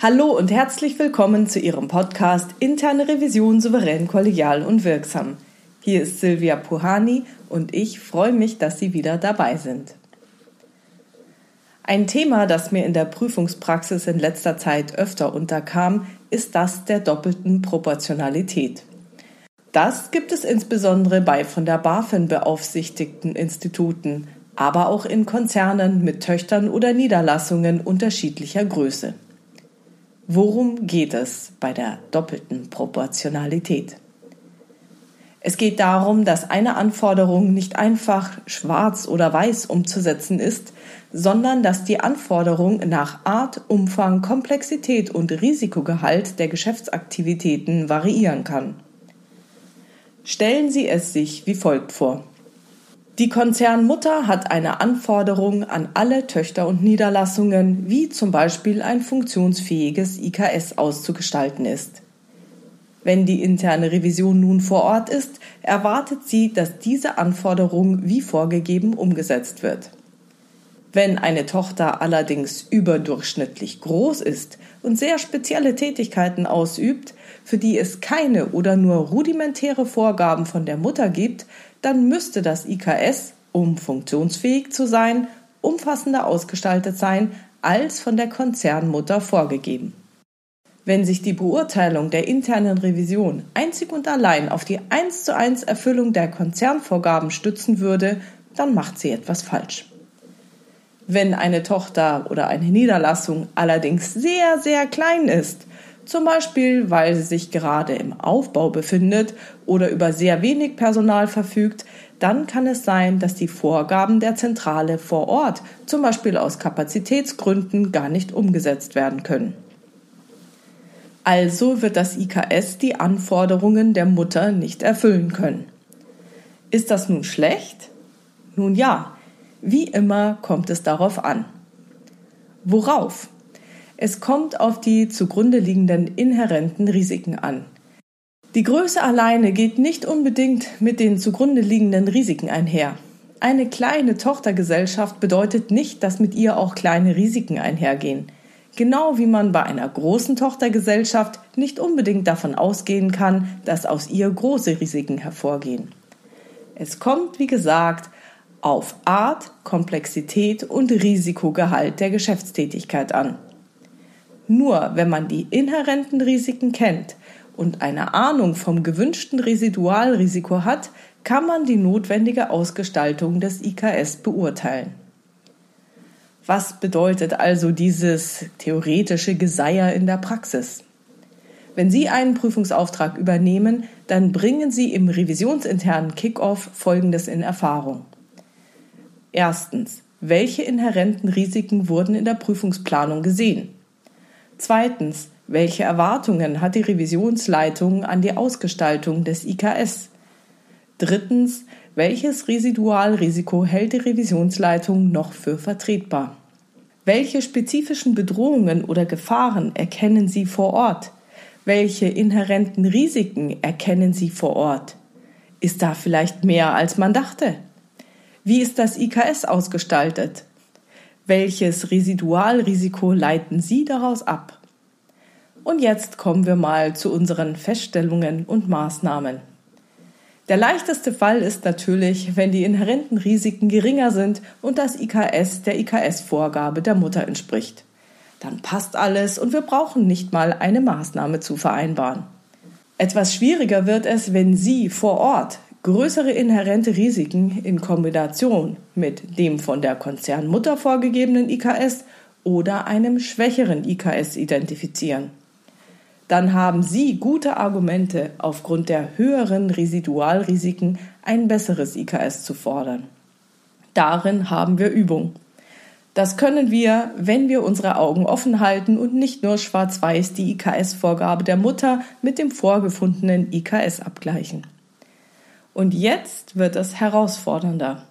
Hallo und herzlich willkommen zu Ihrem Podcast Interne Revision souverän, kollegial und wirksam. Hier ist Silvia Puhani und ich freue mich, dass Sie wieder dabei sind. Ein Thema, das mir in der Prüfungspraxis in letzter Zeit öfter unterkam, ist das der doppelten Proportionalität. Das gibt es insbesondere bei von der BaFin beaufsichtigten Instituten, aber auch in Konzernen mit Töchtern oder Niederlassungen unterschiedlicher Größe. Worum geht es bei der doppelten Proportionalität? Es geht darum, dass eine Anforderung nicht einfach schwarz oder weiß umzusetzen ist, sondern dass die Anforderung nach Art, Umfang, Komplexität und Risikogehalt der Geschäftsaktivitäten variieren kann. Stellen Sie es sich wie folgt vor. Die Konzernmutter hat eine Anforderung an alle Töchter und Niederlassungen, wie zum Beispiel ein funktionsfähiges IKS auszugestalten ist. Wenn die interne Revision nun vor Ort ist, erwartet sie, dass diese Anforderung wie vorgegeben umgesetzt wird. Wenn eine Tochter allerdings überdurchschnittlich groß ist und sehr spezielle Tätigkeiten ausübt, für die es keine oder nur rudimentäre Vorgaben von der Mutter gibt, dann müsste das IKS, um funktionsfähig zu sein, umfassender ausgestaltet sein als von der Konzernmutter vorgegeben. Wenn sich die Beurteilung der internen Revision einzig und allein auf die 1 zu 1 Erfüllung der Konzernvorgaben stützen würde, dann macht sie etwas falsch. Wenn eine Tochter oder eine Niederlassung allerdings sehr, sehr klein ist, zum Beispiel weil sie sich gerade im Aufbau befindet oder über sehr wenig Personal verfügt, dann kann es sein, dass die Vorgaben der Zentrale vor Ort, zum Beispiel aus Kapazitätsgründen, gar nicht umgesetzt werden können. Also wird das IKS die Anforderungen der Mutter nicht erfüllen können. Ist das nun schlecht? Nun ja, wie immer kommt es darauf an. Worauf? Es kommt auf die zugrunde liegenden inhärenten Risiken an. Die Größe alleine geht nicht unbedingt mit den zugrunde liegenden Risiken einher. Eine kleine Tochtergesellschaft bedeutet nicht, dass mit ihr auch kleine Risiken einhergehen genau wie man bei einer großen Tochtergesellschaft nicht unbedingt davon ausgehen kann, dass aus ihr große Risiken hervorgehen. Es kommt, wie gesagt, auf Art, Komplexität und Risikogehalt der Geschäftstätigkeit an. Nur wenn man die inhärenten Risiken kennt und eine Ahnung vom gewünschten Residualrisiko hat, kann man die notwendige Ausgestaltung des IKS beurteilen. Was bedeutet also dieses theoretische Geseier in der Praxis? Wenn Sie einen Prüfungsauftrag übernehmen, dann bringen Sie im revisionsinternen Kickoff Folgendes in Erfahrung. Erstens, welche inhärenten Risiken wurden in der Prüfungsplanung gesehen? Zweitens, welche Erwartungen hat die Revisionsleitung an die Ausgestaltung des IKS? Drittens, welches Residualrisiko hält die Revisionsleitung noch für vertretbar? Welche spezifischen Bedrohungen oder Gefahren erkennen Sie vor Ort? Welche inhärenten Risiken erkennen Sie vor Ort? Ist da vielleicht mehr, als man dachte? Wie ist das IKS ausgestaltet? Welches Residualrisiko leiten Sie daraus ab? Und jetzt kommen wir mal zu unseren Feststellungen und Maßnahmen. Der leichteste Fall ist natürlich, wenn die inhärenten Risiken geringer sind und das IKS der IKS-Vorgabe der Mutter entspricht. Dann passt alles und wir brauchen nicht mal eine Maßnahme zu vereinbaren. Etwas schwieriger wird es, wenn Sie vor Ort größere inhärente Risiken in Kombination mit dem von der Konzernmutter vorgegebenen IKS oder einem schwächeren IKS identifizieren dann haben Sie gute Argumente, aufgrund der höheren Residualrisiken ein besseres IKS zu fordern. Darin haben wir Übung. Das können wir, wenn wir unsere Augen offen halten und nicht nur schwarz-weiß die IKS-Vorgabe der Mutter mit dem vorgefundenen IKS abgleichen. Und jetzt wird es herausfordernder.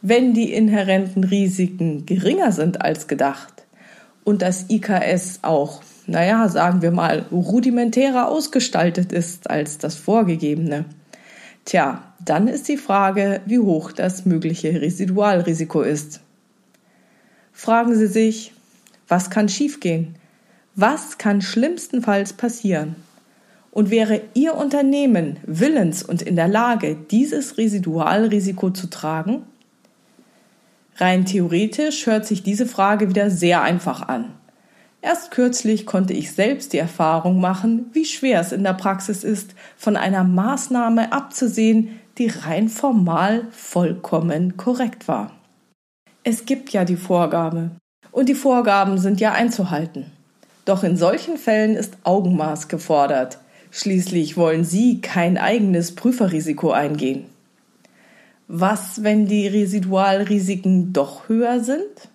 Wenn die inhärenten Risiken geringer sind als gedacht und das IKS auch naja, sagen wir mal, rudimentärer ausgestaltet ist als das vorgegebene. Tja, dann ist die Frage, wie hoch das mögliche Residualrisiko ist. Fragen Sie sich, was kann schiefgehen? Was kann schlimmstenfalls passieren? Und wäre Ihr Unternehmen willens und in der Lage, dieses Residualrisiko zu tragen? Rein theoretisch hört sich diese Frage wieder sehr einfach an. Erst kürzlich konnte ich selbst die Erfahrung machen, wie schwer es in der Praxis ist, von einer Maßnahme abzusehen, die rein formal vollkommen korrekt war. Es gibt ja die Vorgabe. Und die Vorgaben sind ja einzuhalten. Doch in solchen Fällen ist Augenmaß gefordert. Schließlich wollen Sie kein eigenes Prüferrisiko eingehen. Was, wenn die Residualrisiken doch höher sind?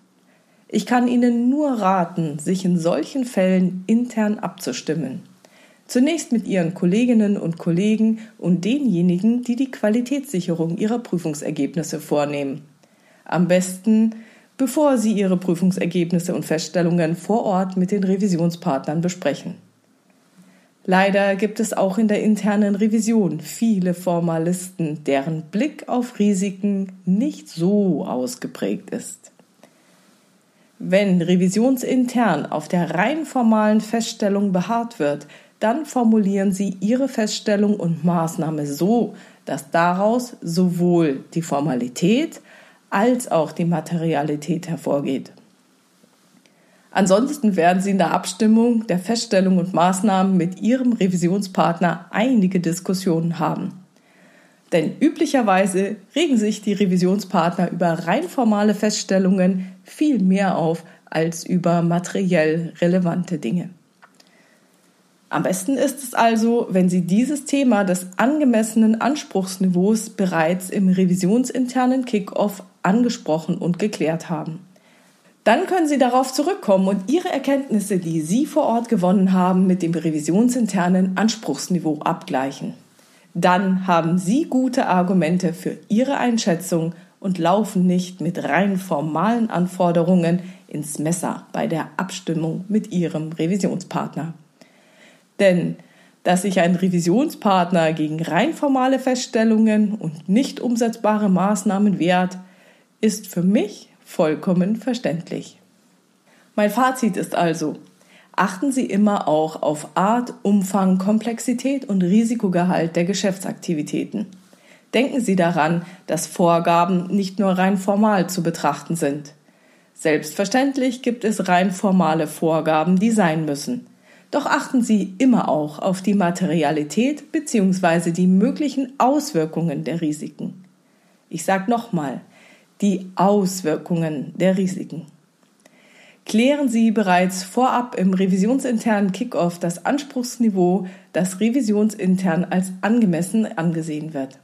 Ich kann Ihnen nur raten, sich in solchen Fällen intern abzustimmen. Zunächst mit Ihren Kolleginnen und Kollegen und denjenigen, die die Qualitätssicherung Ihrer Prüfungsergebnisse vornehmen. Am besten, bevor Sie Ihre Prüfungsergebnisse und Feststellungen vor Ort mit den Revisionspartnern besprechen. Leider gibt es auch in der internen Revision viele Formalisten, deren Blick auf Risiken nicht so ausgeprägt ist. Wenn revisionsintern auf der rein formalen Feststellung beharrt wird, dann formulieren Sie Ihre Feststellung und Maßnahme so, dass daraus sowohl die Formalität als auch die Materialität hervorgeht. Ansonsten werden Sie in der Abstimmung der Feststellung und Maßnahmen mit Ihrem Revisionspartner einige Diskussionen haben. Denn üblicherweise regen sich die Revisionspartner über rein formale Feststellungen viel mehr auf als über materiell relevante Dinge. Am besten ist es also, wenn Sie dieses Thema des angemessenen Anspruchsniveaus bereits im revisionsinternen Kickoff angesprochen und geklärt haben. Dann können Sie darauf zurückkommen und Ihre Erkenntnisse, die Sie vor Ort gewonnen haben, mit dem revisionsinternen Anspruchsniveau abgleichen. Dann haben Sie gute Argumente für Ihre Einschätzung und laufen nicht mit rein formalen Anforderungen ins Messer bei der Abstimmung mit Ihrem Revisionspartner. Denn dass sich ein Revisionspartner gegen rein formale Feststellungen und nicht umsetzbare Maßnahmen wehrt, ist für mich vollkommen verständlich. Mein Fazit ist also, achten Sie immer auch auf Art, Umfang, Komplexität und Risikogehalt der Geschäftsaktivitäten. Denken Sie daran, dass Vorgaben nicht nur rein formal zu betrachten sind. Selbstverständlich gibt es rein formale Vorgaben, die sein müssen. Doch achten Sie immer auch auf die Materialität bzw. die möglichen Auswirkungen der Risiken. Ich sage nochmal, die Auswirkungen der Risiken. Klären Sie bereits vorab im revisionsinternen Kickoff das Anspruchsniveau, das revisionsintern als angemessen angesehen wird.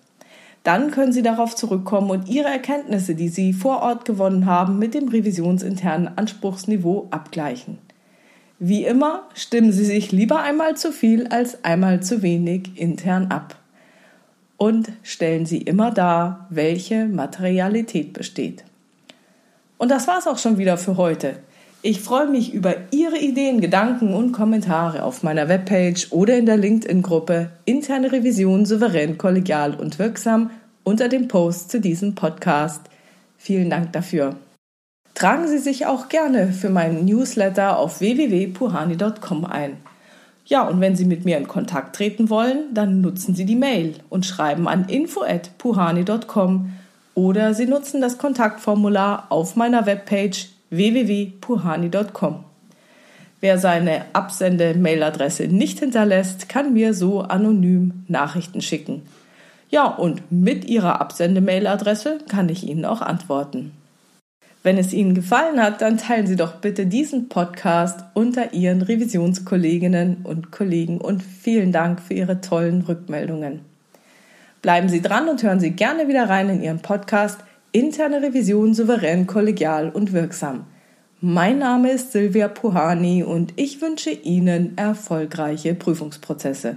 Dann können Sie darauf zurückkommen und Ihre Erkenntnisse, die Sie vor Ort gewonnen haben, mit dem revisionsinternen Anspruchsniveau abgleichen. Wie immer stimmen Sie sich lieber einmal zu viel als einmal zu wenig intern ab und stellen sie immer dar, welche Materialität besteht. Und das war's auch schon wieder für heute. Ich freue mich über Ihre Ideen, Gedanken und Kommentare auf meiner Webpage oder in der LinkedIn-Gruppe Interne Revision souverän, kollegial und wirksam unter dem Post zu diesem Podcast. Vielen Dank dafür. Tragen Sie sich auch gerne für meinen Newsletter auf www.puhani.com ein. Ja, und wenn Sie mit mir in Kontakt treten wollen, dann nutzen Sie die Mail und schreiben an info@puhani.com oder Sie nutzen das Kontaktformular auf meiner Webpage www.puhani.com. Wer seine Absende-Mailadresse nicht hinterlässt, kann mir so anonym Nachrichten schicken. Ja, und mit Ihrer Absende-Mailadresse kann ich Ihnen auch antworten. Wenn es Ihnen gefallen hat, dann teilen Sie doch bitte diesen Podcast unter Ihren Revisionskolleginnen und Kollegen und vielen Dank für Ihre tollen Rückmeldungen. Bleiben Sie dran und hören Sie gerne wieder rein in Ihren Podcast Interne Revision souverän, kollegial und wirksam. Mein Name ist Silvia Puhani und ich wünsche Ihnen erfolgreiche Prüfungsprozesse.